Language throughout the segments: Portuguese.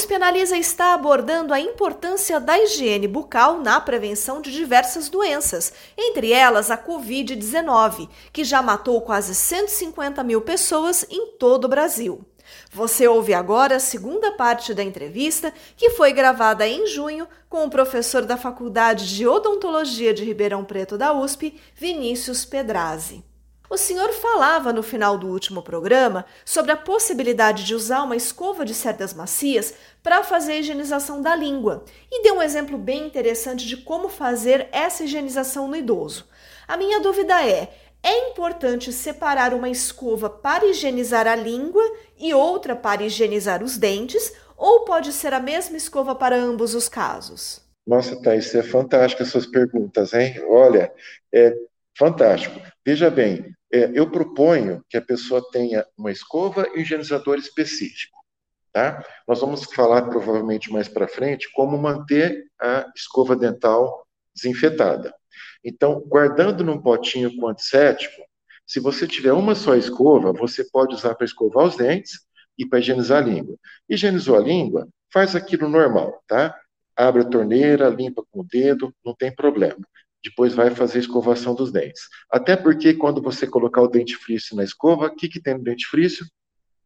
USP Analisa está abordando a importância da higiene bucal na prevenção de diversas doenças, entre elas a Covid-19, que já matou quase 150 mil pessoas em todo o Brasil. Você ouve agora a segunda parte da entrevista, que foi gravada em junho com o professor da Faculdade de Odontologia de Ribeirão Preto da USP, Vinícius Pedrazzi. O senhor falava no final do último programa sobre a possibilidade de usar uma escova de cerdas macias para fazer a higienização da língua e deu um exemplo bem interessante de como fazer essa higienização no idoso. A minha dúvida é: é importante separar uma escova para higienizar a língua e outra para higienizar os dentes, ou pode ser a mesma escova para ambos os casos? Nossa, Thaís, é fantástico as suas perguntas, hein? Olha, é fantástico. Veja bem, é, eu proponho que a pessoa tenha uma escova e um higienizador específico. Tá? Nós vamos falar provavelmente mais para frente como manter a escova dental desinfetada. Então, guardando num potinho com antisséptico, se você tiver uma só escova, você pode usar para escovar os dentes e para higienizar a língua. Higienizou a língua, faz aquilo normal, tá? Abre a torneira, limpa com o dedo, não tem problema depois vai fazer escovação dos dentes. Até porque quando você colocar o dentifrício na escova, o que, que tem no dentifrício?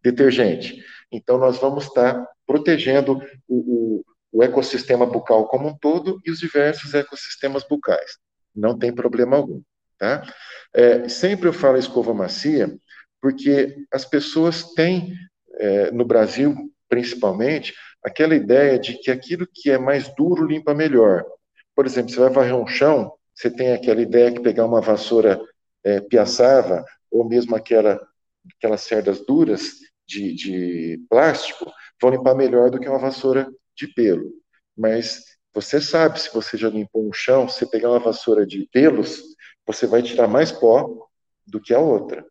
Detergente. Então nós vamos estar protegendo o, o, o ecossistema bucal como um todo e os diversos ecossistemas bucais. Não tem problema algum. Tá? É, sempre eu falo escova macia, porque as pessoas têm, é, no Brasil principalmente, aquela ideia de que aquilo que é mais duro limpa melhor. Por exemplo, você vai varrer um chão, você tem aquela ideia que pegar uma vassoura é, piaçava, ou mesmo aquela, aquelas cerdas duras de, de plástico, vão limpar melhor do que uma vassoura de pelo. Mas você sabe, se você já limpou um chão, se pegar uma vassoura de pelos, você vai tirar mais pó do que a outra.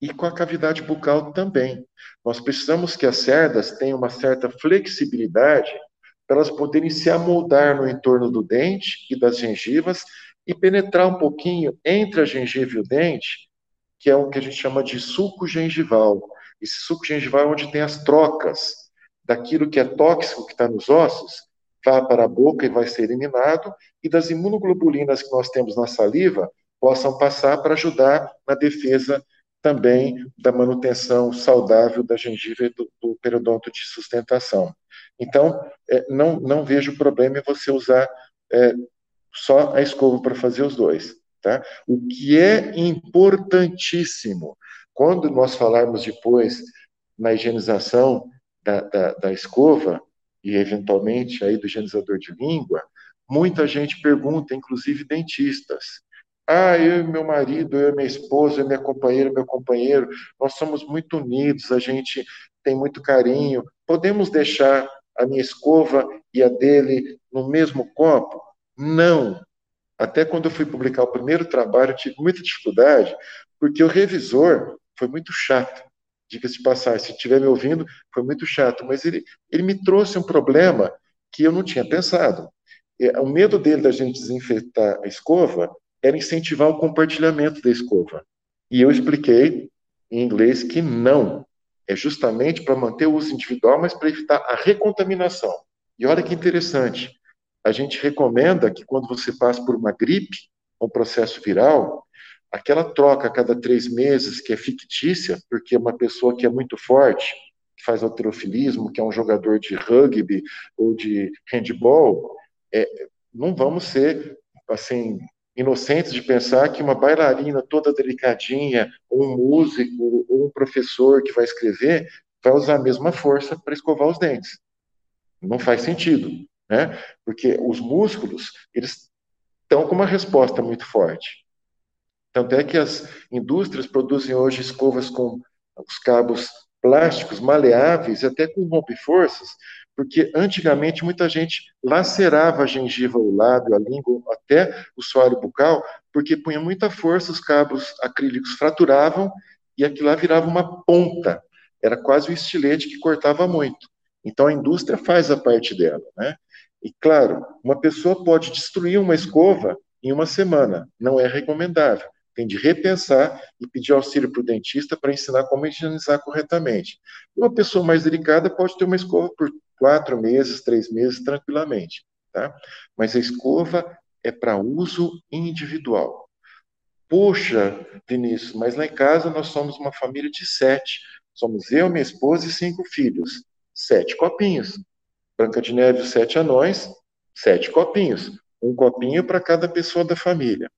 E com a cavidade bucal também. Nós precisamos que as cerdas tenham uma certa flexibilidade para elas poderem se amoldar no entorno do dente e das gengivas e penetrar um pouquinho entre a gengiva e o dente, que é o que a gente chama de suco gengival. Esse suco gengival é onde tem as trocas daquilo que é tóxico que está nos ossos, vai para a boca e vai ser eliminado, e das imunoglobulinas que nós temos na saliva possam passar para ajudar na defesa também da manutenção saudável da gengiva e do, do periodonto de sustentação. Então, é, não, não vejo problema em você usar é, só a escova para fazer os dois. Tá? O que é importantíssimo, quando nós falarmos depois na higienização da, da, da escova e eventualmente aí do higienizador de língua, muita gente pergunta, inclusive dentistas, ah, eu e meu marido, eu e minha esposa, eu e minha companheira, meu companheiro, nós somos muito unidos, a gente tem muito carinho. Podemos deixar a minha escova e a dele no mesmo copo? Não. Até quando eu fui publicar o primeiro trabalho, eu tive muita dificuldade, porque o revisor foi muito chato. Diga-se de passagem, se estiver me ouvindo, foi muito chato, mas ele, ele me trouxe um problema que eu não tinha pensado. É, o medo dele da gente desinfetar a escova era incentivar o compartilhamento da escova. E eu expliquei em inglês que não. É justamente para manter o uso individual, mas para evitar a recontaminação. E olha que interessante, a gente recomenda que quando você passa por uma gripe, um processo viral, aquela troca a cada três meses, que é fictícia, porque uma pessoa que é muito forte, que faz alterofilismo, que é um jogador de rugby ou de handball, é, não vamos ser, assim, inocentes de pensar que uma bailarina toda delicadinha, ou um músico, ou um professor que vai escrever, vai usar a mesma força para escovar os dentes. Não faz sentido né? Porque os músculos, eles estão com uma resposta muito forte. Tanto é que as indústrias produzem hoje escovas com os cabos plásticos maleáveis, até com rompe-forças, porque antigamente muita gente lacerava a gengiva, o lábio, a língua, até o soalho bucal, porque punha muita força, os cabos acrílicos fraturavam e aquilo lá virava uma ponta. Era quase um estilete que cortava muito. Então a indústria faz a parte dela, né? E claro, uma pessoa pode destruir uma escova em uma semana, não é recomendável. Tem de repensar e pedir auxílio para o dentista para ensinar como higienizar corretamente. Uma pessoa mais delicada pode ter uma escova por quatro meses, três meses, tranquilamente. Tá? Mas a escova é para uso individual. Poxa, Vinícius, mas lá em casa nós somos uma família de sete. Somos eu, minha esposa e cinco filhos. Sete copinhos. Branca de Neve, sete anões, sete copinhos. Um copinho para cada pessoa da família.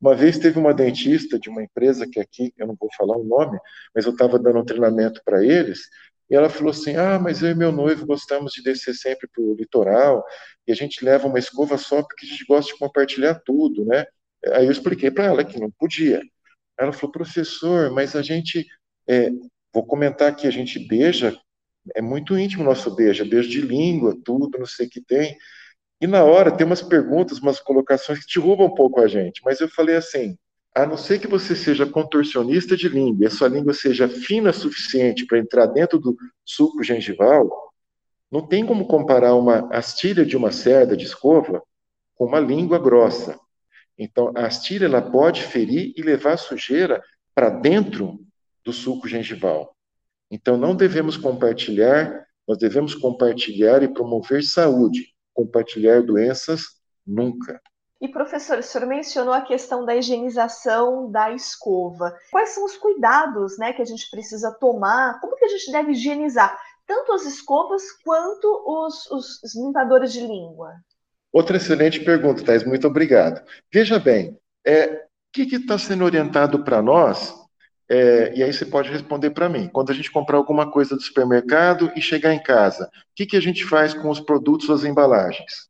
Uma vez teve uma dentista de uma empresa que aqui, eu não vou falar o nome, mas eu estava dando um treinamento para eles, e ela falou assim: Ah, mas eu e meu noivo gostamos de descer sempre para o litoral, e a gente leva uma escova só porque a gente gosta de compartilhar tudo, né? Aí eu expliquei para ela que não podia. Ela falou: Professor, mas a gente, é, vou comentar aqui, a gente beija, é muito íntimo o nosso beijo, é beijo de língua, tudo, não sei o que tem. E na hora tem umas perguntas, umas colocações que derrubam um pouco a gente, mas eu falei assim: a não ser que você seja contorcionista de língua e a sua língua seja fina o suficiente para entrar dentro do suco gengival, não tem como comparar uma astilha de uma cerda de escova com uma língua grossa. Então, a astilha ela pode ferir e levar sujeira para dentro do suco gengival. Então, não devemos compartilhar, nós devemos compartilhar e promover saúde. Compartilhar doenças, nunca. E, professor, o senhor mencionou a questão da higienização da escova. Quais são os cuidados né, que a gente precisa tomar? Como que a gente deve higienizar tanto as escovas quanto os, os, limpadores de língua? Outra excelente pergunta, Thais. Muito obrigado. Veja bem, é, o que está sendo orientado para nós? É, e aí você pode responder para mim. Quando a gente comprar alguma coisa do supermercado e chegar em casa, o que, que a gente faz com os produtos, as embalagens?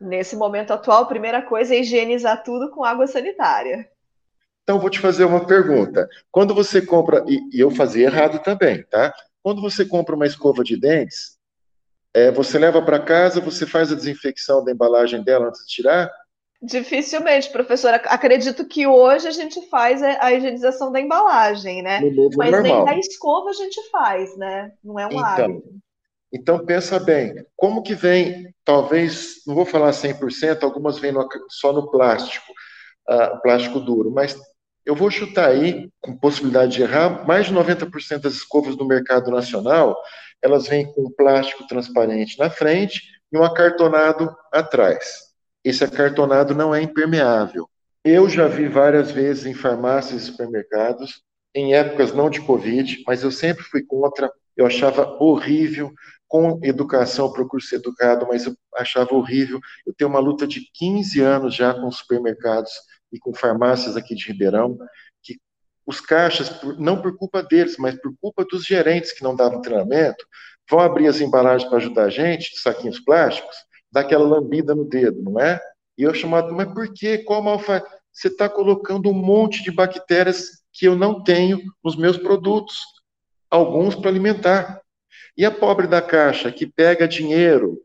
Nesse momento atual, a primeira coisa é higienizar tudo com água sanitária. Então, vou te fazer uma pergunta. Quando você compra, e, e eu fazia errado também, tá? Quando você compra uma escova de dentes, é, você leva para casa, você faz a desinfecção da embalagem dela antes de tirar? Dificilmente, professora. Acredito que hoje a gente faz a higienização da embalagem, né? Mas normal. nem da escova a gente faz, né? Não é um então, hábito. Então, pensa bem, como que vem, talvez, não vou falar 100%, algumas vêm no, só no plástico, uh, plástico duro, mas eu vou chutar aí, com possibilidade de errar, mais de 90% das escovas do mercado nacional, elas vêm com plástico transparente na frente e um acartonado atrás. Esse acartonado não é impermeável. Eu já vi várias vezes em farmácias e supermercados, em épocas não de Covid, mas eu sempre fui contra, eu achava horrível, com educação, procuro ser educado, mas eu achava horrível. Eu tenho uma luta de 15 anos já com supermercados e com farmácias aqui de Ribeirão, que os caixas, não por culpa deles, mas por culpa dos gerentes que não davam treinamento, vão abrir as embalagens para ajudar a gente, saquinhos plásticos, dá aquela lambida no dedo, não é? E eu chamado, mas por quê? Qual mal faz? Você está colocando um monte de bactérias que eu não tenho nos meus produtos, alguns para alimentar. E a pobre da caixa que pega dinheiro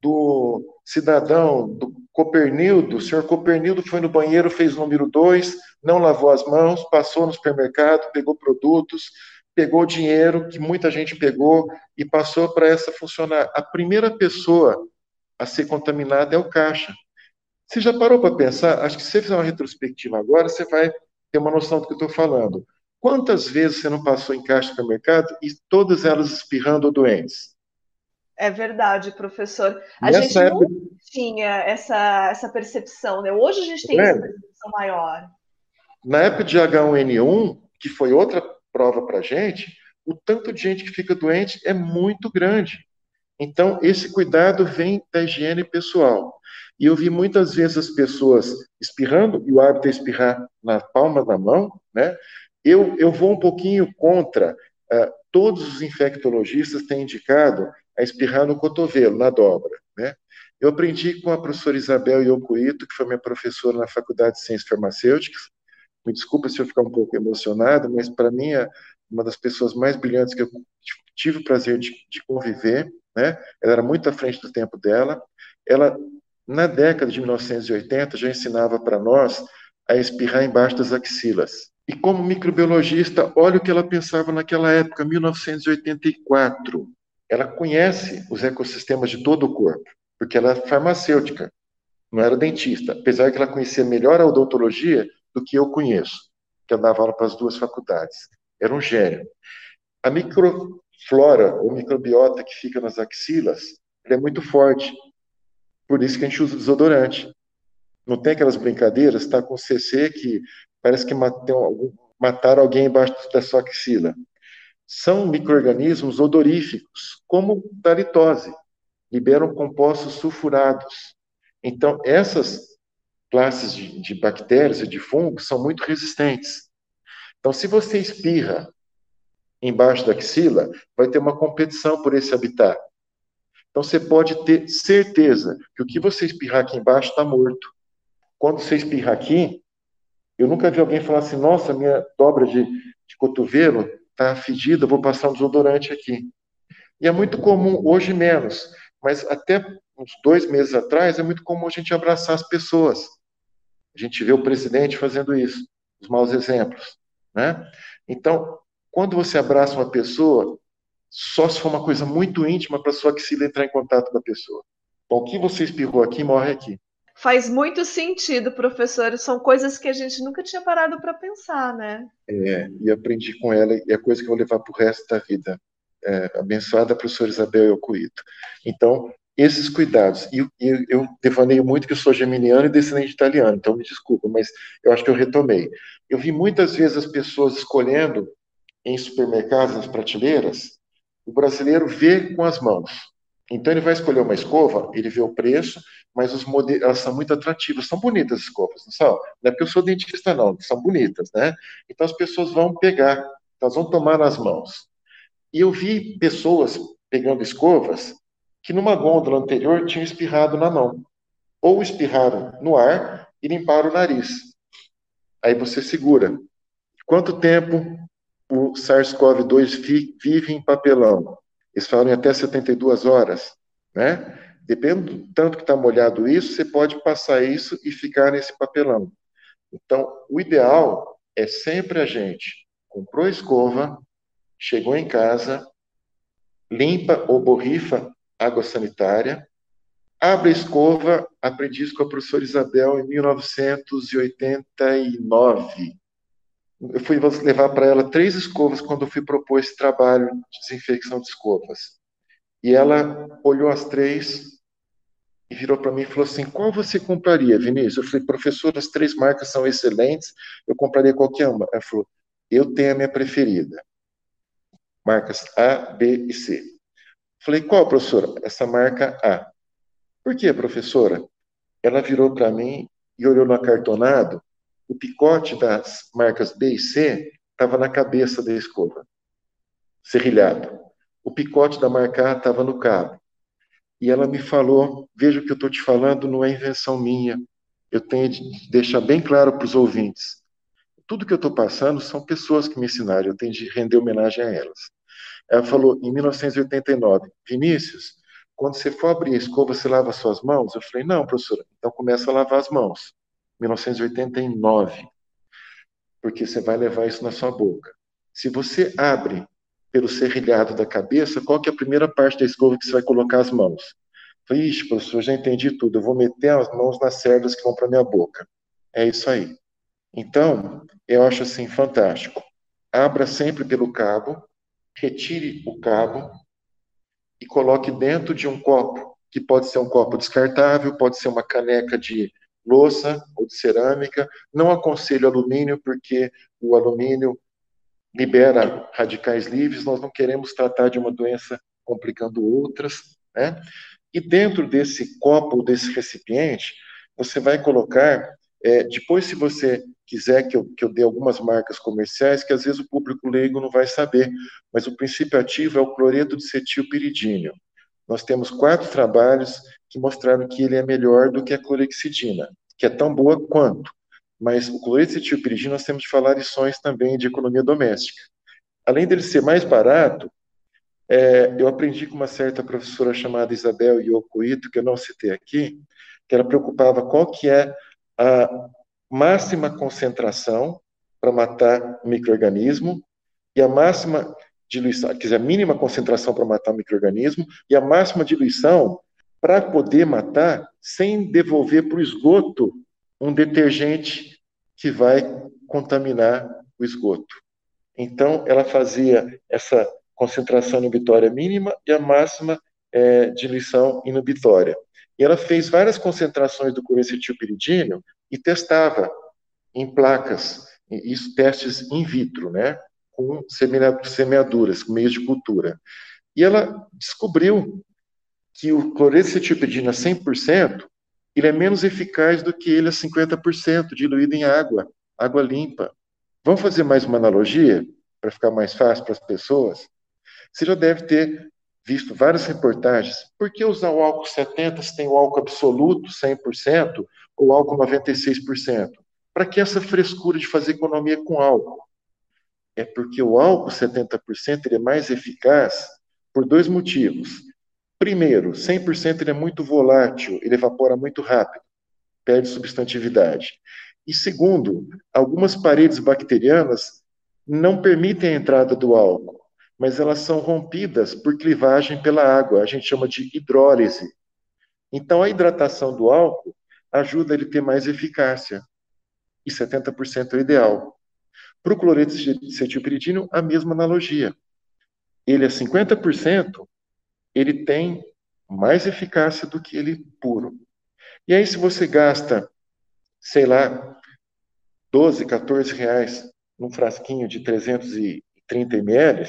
do cidadão, do Copernildo, o senhor Copernildo foi no banheiro, fez o número dois, não lavou as mãos, passou no supermercado, pegou produtos, pegou dinheiro que muita gente pegou e passou para essa funcionária. A primeira pessoa a ser contaminada é o caixa. Você já parou para pensar? Acho que se você fizer uma retrospectiva agora, você vai ter uma noção do que eu estou falando. Quantas vezes você não passou em caixa de supermercado e todas elas espirrando doentes? É verdade, professor. A Nessa gente época... não tinha essa, essa percepção, né? Hoje a gente tem é. essa percepção maior. Na época de H1N1, que foi outra prova para a gente, o tanto de gente que fica doente é muito grande. Então, esse cuidado vem da higiene pessoal. E eu vi muitas vezes as pessoas espirrando, e o hábito é espirrar na palma da mão, né? Eu, eu vou um pouquinho contra. Uh, todos os infectologistas têm indicado a espirrar no cotovelo, na dobra. Né? Eu aprendi com a professora Isabel Yokuito, que foi minha professora na Faculdade de Ciências Farmacêuticas. Me desculpa se eu ficar um pouco emocionado, mas para mim é uma das pessoas mais brilhantes que eu tive o prazer de, de conviver. Né? Ela era muito à frente do tempo dela. Ela, na década de 1980, já ensinava para nós a espirrar embaixo das axilas. E como microbiologista, olha o que ela pensava naquela época, 1984. Ela conhece os ecossistemas de todo o corpo, porque ela é farmacêutica, não era dentista, apesar que ela conhecia melhor a odontologia do que eu conheço, que eu dava aula para as duas faculdades. Era um gênio. A microflora, ou microbiota que fica nas axilas, é muito forte. Por isso que a gente usa desodorante. Não tem aquelas brincadeiras, está com CC que parece que mataram alguém embaixo da sua axila. São micro-organismos odoríficos, como da litose, liberam compostos sulfurados. Então, essas classes de, de bactérias e de fungos são muito resistentes. Então, se você espirra embaixo da axila, vai ter uma competição por esse habitat. Então, você pode ter certeza que o que você espirrar aqui embaixo está morto. Quando você espirra aqui, eu nunca vi alguém falar assim: nossa, minha dobra de, de cotovelo está fedida, vou passar um desodorante aqui. E é muito comum, hoje menos, mas até uns dois meses atrás é muito comum a gente abraçar as pessoas. A gente vê o presidente fazendo isso, os maus exemplos. Né? Então, quando você abraça uma pessoa, só se for uma coisa muito íntima para sua axila entrar em contato com a pessoa. Então, o que você espirrou aqui, morre aqui. Faz muito sentido, professor. São coisas que a gente nunca tinha parado para pensar, né? É, e aprendi com ela, e é coisa que eu vou levar para o resto da vida. É, abençoada professora Isabel Eucuito. Então, esses cuidados. E, e, eu devaneio muito que eu sou geminiano e descendente italiano, então me desculpa, mas eu acho que eu retomei. Eu vi muitas vezes as pessoas escolhendo em supermercados, nas prateleiras, o brasileiro vê com as mãos. Então ele vai escolher uma escova, ele vê o preço, mas os modelos, elas são muito atrativas, são bonitas as escovas, não são? Não é porque eu sou dentista, não, são bonitas, né? Então as pessoas vão pegar, elas vão tomar nas mãos. E eu vi pessoas pegando escovas que numa gôndola anterior tinham espirrado na mão. Ou espirraram no ar e limparam o nariz. Aí você segura. Quanto tempo o SARS-CoV-2 vive em papelão? Eles falam em até 72 horas, né? Depende do tanto que está molhado isso, você pode passar isso e ficar nesse papelão. Então, o ideal é sempre a gente comprou a escova, chegou em casa, limpa ou borrifa água sanitária, abre a escova, aprendi isso com a professora Isabel em 1989. Eu fui levar para ela três escovas quando eu fui propor esse trabalho de desinfecção de escovas. E ela olhou as três e virou para mim e falou assim: Qual você compraria, Vinícius? Eu falei: Professor, as três marcas são excelentes, eu compraria qualquer uma. Ela falou: Eu tenho a minha preferida. Marcas A, B e C. Falei, qual, professora? Essa marca A. Por que, professora? Ela virou para mim e olhou no acartonado, o picote das marcas B e C estava na cabeça da escova, serrilhado. O picote da marca A estava no cabo. E ela me falou: veja o que eu estou te falando, não é invenção minha. Eu tenho de deixar bem claro para os ouvintes. Tudo que eu estou passando são pessoas que me ensinaram, eu tenho de render homenagem a elas. Ela falou, em 1989, Vinícius, quando você for abrir a escova, você lava suas mãos? Eu falei, não, professora, então começa a lavar as mãos. 1989. Porque você vai levar isso na sua boca. Se você abre pelo serrilhado da cabeça, qual que é a primeira parte da escova que você vai colocar as mãos? Falei, ixi, professor, já entendi tudo. Eu vou meter as mãos nas cerdas que vão para minha boca. É isso aí. Então, eu acho assim fantástico. Abra sempre pelo cabo, retire o cabo e coloque dentro de um copo, que pode ser um copo descartável, pode ser uma caneca de louça ou de cerâmica. Não aconselho alumínio, porque o alumínio libera radicais livres, nós não queremos tratar de uma doença complicando outras, né? E dentro desse copo, desse recipiente, você vai colocar, é, depois se você quiser que eu, que eu dê algumas marcas comerciais que às vezes o público leigo não vai saber, mas o princípio ativo é o cloreto de cetilpiridínio. Nós temos quatro trabalhos que mostraram que ele é melhor do que a clorexidina, que é tão boa quanto. Mas o cloreto nós temos de falar lições também de economia doméstica. Além dele ser mais barato, é, eu aprendi com uma certa professora chamada Isabel Yokoito, que eu não citei aqui, que ela preocupava qual que é a máxima concentração para matar microorganismo e a máxima diluição, quer dizer, a mínima concentração para matar o microorganismo e a máxima diluição para poder matar sem devolver para o esgoto um detergente que vai contaminar o esgoto. Então, ela fazia essa concentração inibitória mínima e a máxima é, diluição inibitória. E ela fez várias concentrações do corecetilpiridínio e testava em placas, isso testes in vitro, né, com semeaduras, com meios de cultura. E ela descobriu que o clorecetilpiridina 100%, ele é menos eficaz do que ele a 50% diluído em água, água limpa. Vamos fazer mais uma analogia para ficar mais fácil para as pessoas? Você já deve ter visto várias reportagens. Por que usar o álcool 70 se tem o álcool absoluto 100% ou álcool 96%? Para que essa frescura de fazer economia com álcool? É porque o álcool 70% ele é mais eficaz por dois motivos. Primeiro, 100% ele é muito volátil, ele evapora muito rápido, perde substantividade. E segundo, algumas paredes bacterianas não permitem a entrada do álcool, mas elas são rompidas por clivagem pela água, a gente chama de hidrólise. Então a hidratação do álcool ajuda ele a ter mais eficácia, e 70% é o ideal. Para o cloreto de cetilpiridino, a mesma analogia. Ele é 50%, ele tem mais eficácia do que ele puro. E aí, se você gasta, sei lá, 12, 14 reais num frasquinho de 330 ml,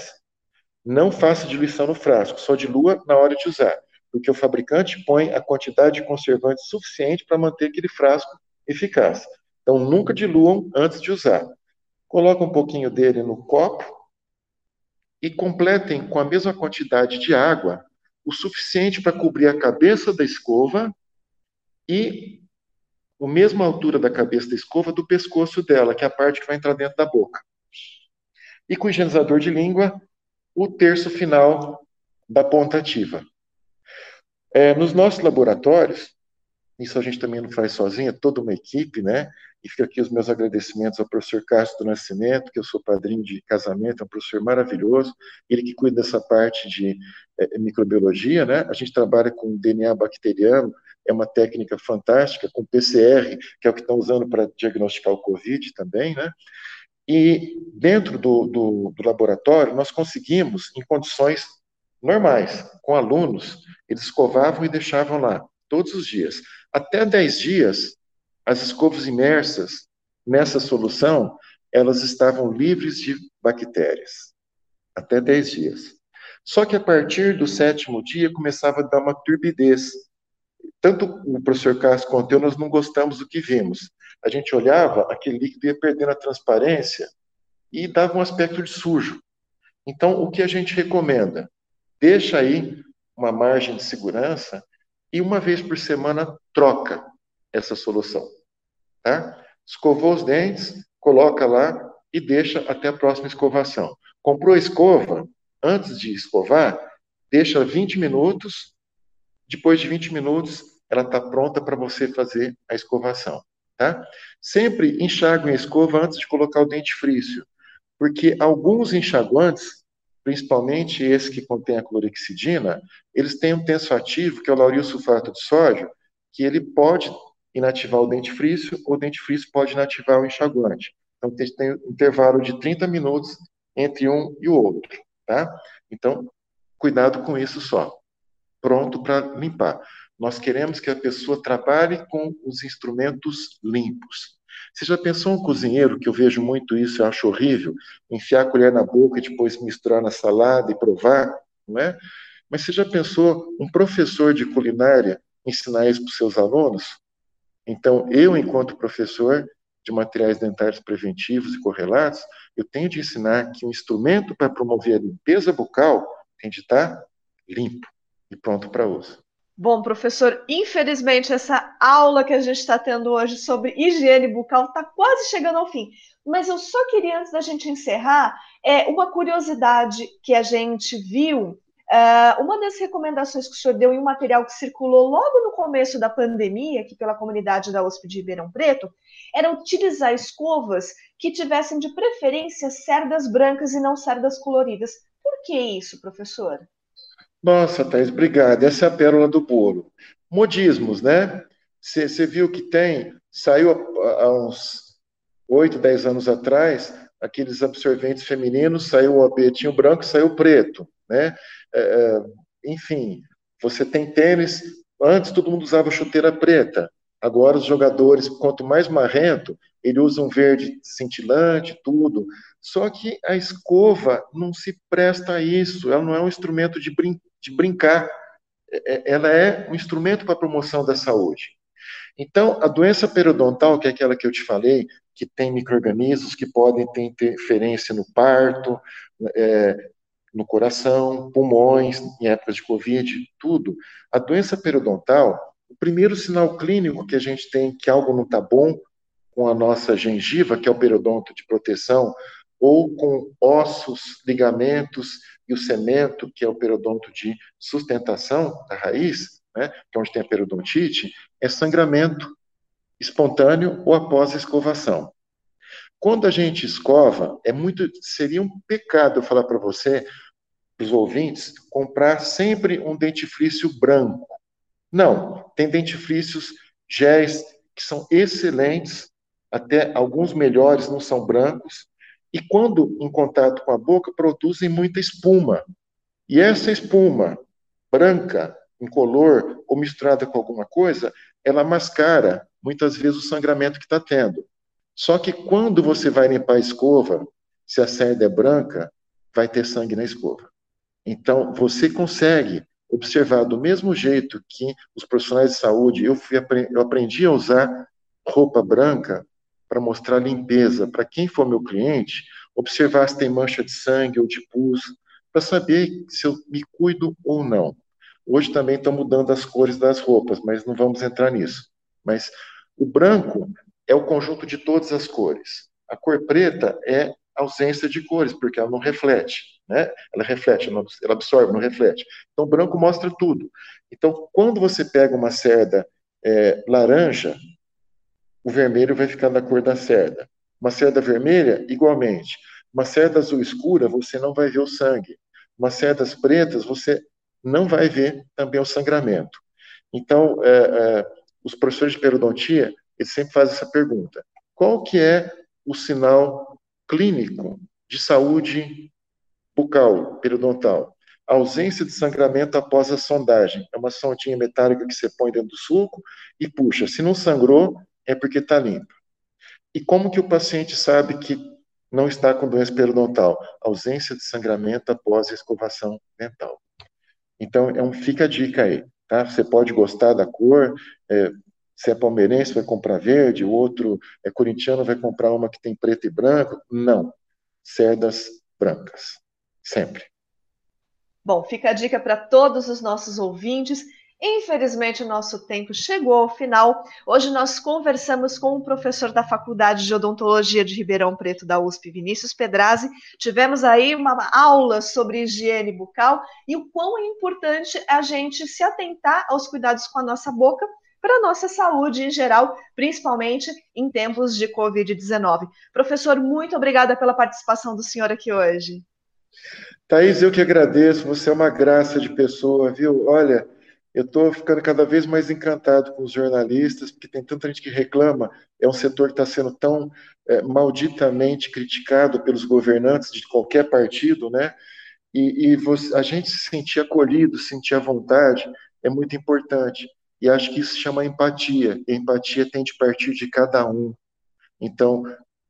não faça diluição no frasco, só dilua na hora de usar, porque o fabricante põe a quantidade de conservante suficiente para manter aquele frasco eficaz. Então, nunca diluam antes de usar. Coloca um pouquinho dele no copo e completem com a mesma quantidade de água o suficiente para cobrir a cabeça da escova e a mesma altura da cabeça da escova do pescoço dela, que é a parte que vai entrar dentro da boca. E com o higienizador de língua, o terço final da ponta ativa. É, nos nossos laboratórios, isso a gente também não faz sozinho, é toda uma equipe, né? E fica aqui os meus agradecimentos ao professor Castro do Nascimento, que eu sou padrinho de casamento, é um professor maravilhoso, ele que cuida dessa parte de é, microbiologia, né? A gente trabalha com DNA bacteriano, é uma técnica fantástica, com PCR, que é o que estão usando para diagnosticar o Covid também, né? E dentro do, do, do laboratório, nós conseguimos, em condições normais, com alunos, eles escovavam e deixavam lá, todos os dias. Até 10 dias, as escovas imersas nessa solução, elas estavam livres de bactérias, até 10 dias. Só que a partir do sétimo dia começava a dar uma turbidez. Tanto o professor Castro quanto eu, nós não gostamos do que vimos. A gente olhava, aquele líquido ia perdendo a transparência e dava um aspecto de sujo. Então, o que a gente recomenda? Deixa aí uma margem de segurança e uma vez por semana troca essa solução. Tá? Escovou os dentes, coloca lá e deixa até a próxima escovação. Comprou a escova, antes de escovar, deixa 20 minutos. Depois de 20 minutos, ela está pronta para você fazer a escovação. Tá? Sempre enxague a escova antes de colocar o dente frício, porque alguns enxaguantes, principalmente esse que contém a clorexidina, eles têm um tenso ativo, que é o lauril sulfato de sódio, que ele pode inativar o dente frício, ou o dente frício pode inativar o enxaguante. Então, tem um intervalo de 30 minutos entre um e o outro, tá? Então, cuidado com isso só. Pronto para limpar. Nós queremos que a pessoa trabalhe com os instrumentos limpos. Você já pensou um cozinheiro, que eu vejo muito isso, eu acho horrível, enfiar a colher na boca e depois misturar na salada e provar, não é? Mas você já pensou um professor de culinária ensinar isso para os seus alunos? Então, eu, enquanto professor de materiais dentários preventivos e correlatos, eu tenho de ensinar que o instrumento para promover a limpeza bucal tem de estar limpo e pronto para uso. Bom, professor, infelizmente essa aula que a gente está tendo hoje sobre higiene bucal está quase chegando ao fim. Mas eu só queria, antes da gente encerrar, é, uma curiosidade que a gente viu Uh, uma das recomendações que o senhor deu em um material que circulou logo no começo da pandemia, aqui pela comunidade da USP de Ribeirão Preto, era utilizar escovas que tivessem de preferência cerdas brancas e não cerdas coloridas. Por que isso, professor? Nossa, Thais, obrigado. Essa é a pérola do bolo. Modismos, né? Você viu que tem, saiu há, uns 8, 10 anos atrás, aqueles absorventes femininos, saiu o abetinho branco, saiu o preto, né? É, é, enfim, você tem tênis, antes todo mundo usava chuteira preta, agora os jogadores, quanto mais marrento, ele usa um verde cintilante, tudo. Só que a escova não se presta a isso, ela não é um instrumento de, brin de brincar, é, é, ela é um instrumento para a promoção da saúde. Então, a doença periodontal, que é aquela que eu te falei, que tem micro-organismos que podem ter interferência no parto, é, no coração, pulmões, em épocas de Covid, tudo. A doença periodontal, o primeiro sinal clínico que a gente tem que algo não está bom com a nossa gengiva, que é o periodonto de proteção, ou com ossos, ligamentos e o cemento, que é o periodonto de sustentação da raiz, né, que é onde tem a periodontite, é sangramento espontâneo ou após escovação. Quando a gente escova, é muito seria um pecado eu falar para você, para os ouvintes, comprar sempre um dentifrício branco. Não, tem dentifrícios géis que são excelentes, até alguns melhores não são brancos, e quando em contato com a boca produzem muita espuma. E essa espuma branca, incolor ou misturada com alguma coisa, ela mascara muitas vezes o sangramento que está tendo. Só que quando você vai limpar a escova, se a cerda é branca, vai ter sangue na escova. Então, você consegue observar do mesmo jeito que os profissionais de saúde, eu, fui, eu aprendi a usar roupa branca para mostrar limpeza para quem for meu cliente, observar se tem mancha de sangue ou de pus, para saber se eu me cuido ou não. Hoje também estão mudando as cores das roupas, mas não vamos entrar nisso. Mas o branco é o conjunto de todas as cores. A cor preta é ausência de cores, porque ela não reflete, né? Ela reflete, ela absorve, não reflete. Então, branco mostra tudo. Então, quando você pega uma cerda é, laranja, o vermelho vai ficar na cor da cerda. Uma cerda vermelha, igualmente. Uma cerda azul escura, você não vai ver o sangue. Umas cerdas pretas, você não vai ver também o sangramento. Então, é, é, os professores de periodontia, eles sempre fazem essa pergunta. Qual que é o sinal clínico de saúde bucal, periodontal? A ausência de sangramento após a sondagem. É uma sondinha metálica que você põe dentro do suco e puxa. Se não sangrou, é porque está limpo. E como que o paciente sabe que não está com doença periodontal? Ausência de sangramento após escovação dental. Então, é um, fica a dica aí. Tá? Você pode gostar da cor, é, se é palmeirense vai comprar verde, o outro é corintiano vai comprar uma que tem preto e branco. Não. Cerdas brancas. Sempre. Bom, fica a dica para todos os nossos ouvintes. Infelizmente, o nosso tempo chegou ao final. Hoje nós conversamos com o professor da Faculdade de Odontologia de Ribeirão Preto da USP, Vinícius Pedrazzi. Tivemos aí uma aula sobre higiene bucal e o quão é importante a gente se atentar aos cuidados com a nossa boca para a nossa saúde em geral, principalmente em tempos de Covid-19. Professor, muito obrigada pela participação do senhor aqui hoje. Thaís, eu que agradeço, você é uma graça de pessoa, viu? Olha, eu estou ficando cada vez mais encantado com os jornalistas, porque tem tanta gente que reclama. É um setor que está sendo tão é, malditamente criticado pelos governantes de qualquer partido, né? E, e você, a gente se sentir acolhido, sentir à vontade, é muito importante. E acho que isso chama empatia. E a empatia tem de partir de cada um. Então,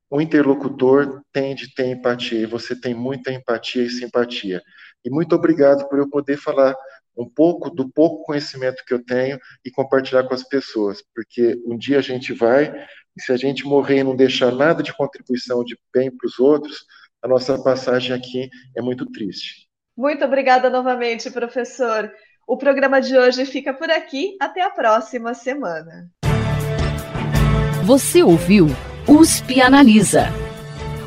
o interlocutor tem de ter empatia, e você tem muita empatia e simpatia. E muito obrigado por eu poder falar um pouco do pouco conhecimento que eu tenho e compartilhar com as pessoas, porque um dia a gente vai e se a gente morrer e não deixar nada de contribuição de bem para os outros, a nossa passagem aqui é muito triste. Muito obrigada novamente, professor. O programa de hoje fica por aqui. Até a próxima semana. Você ouviu USP Analisa,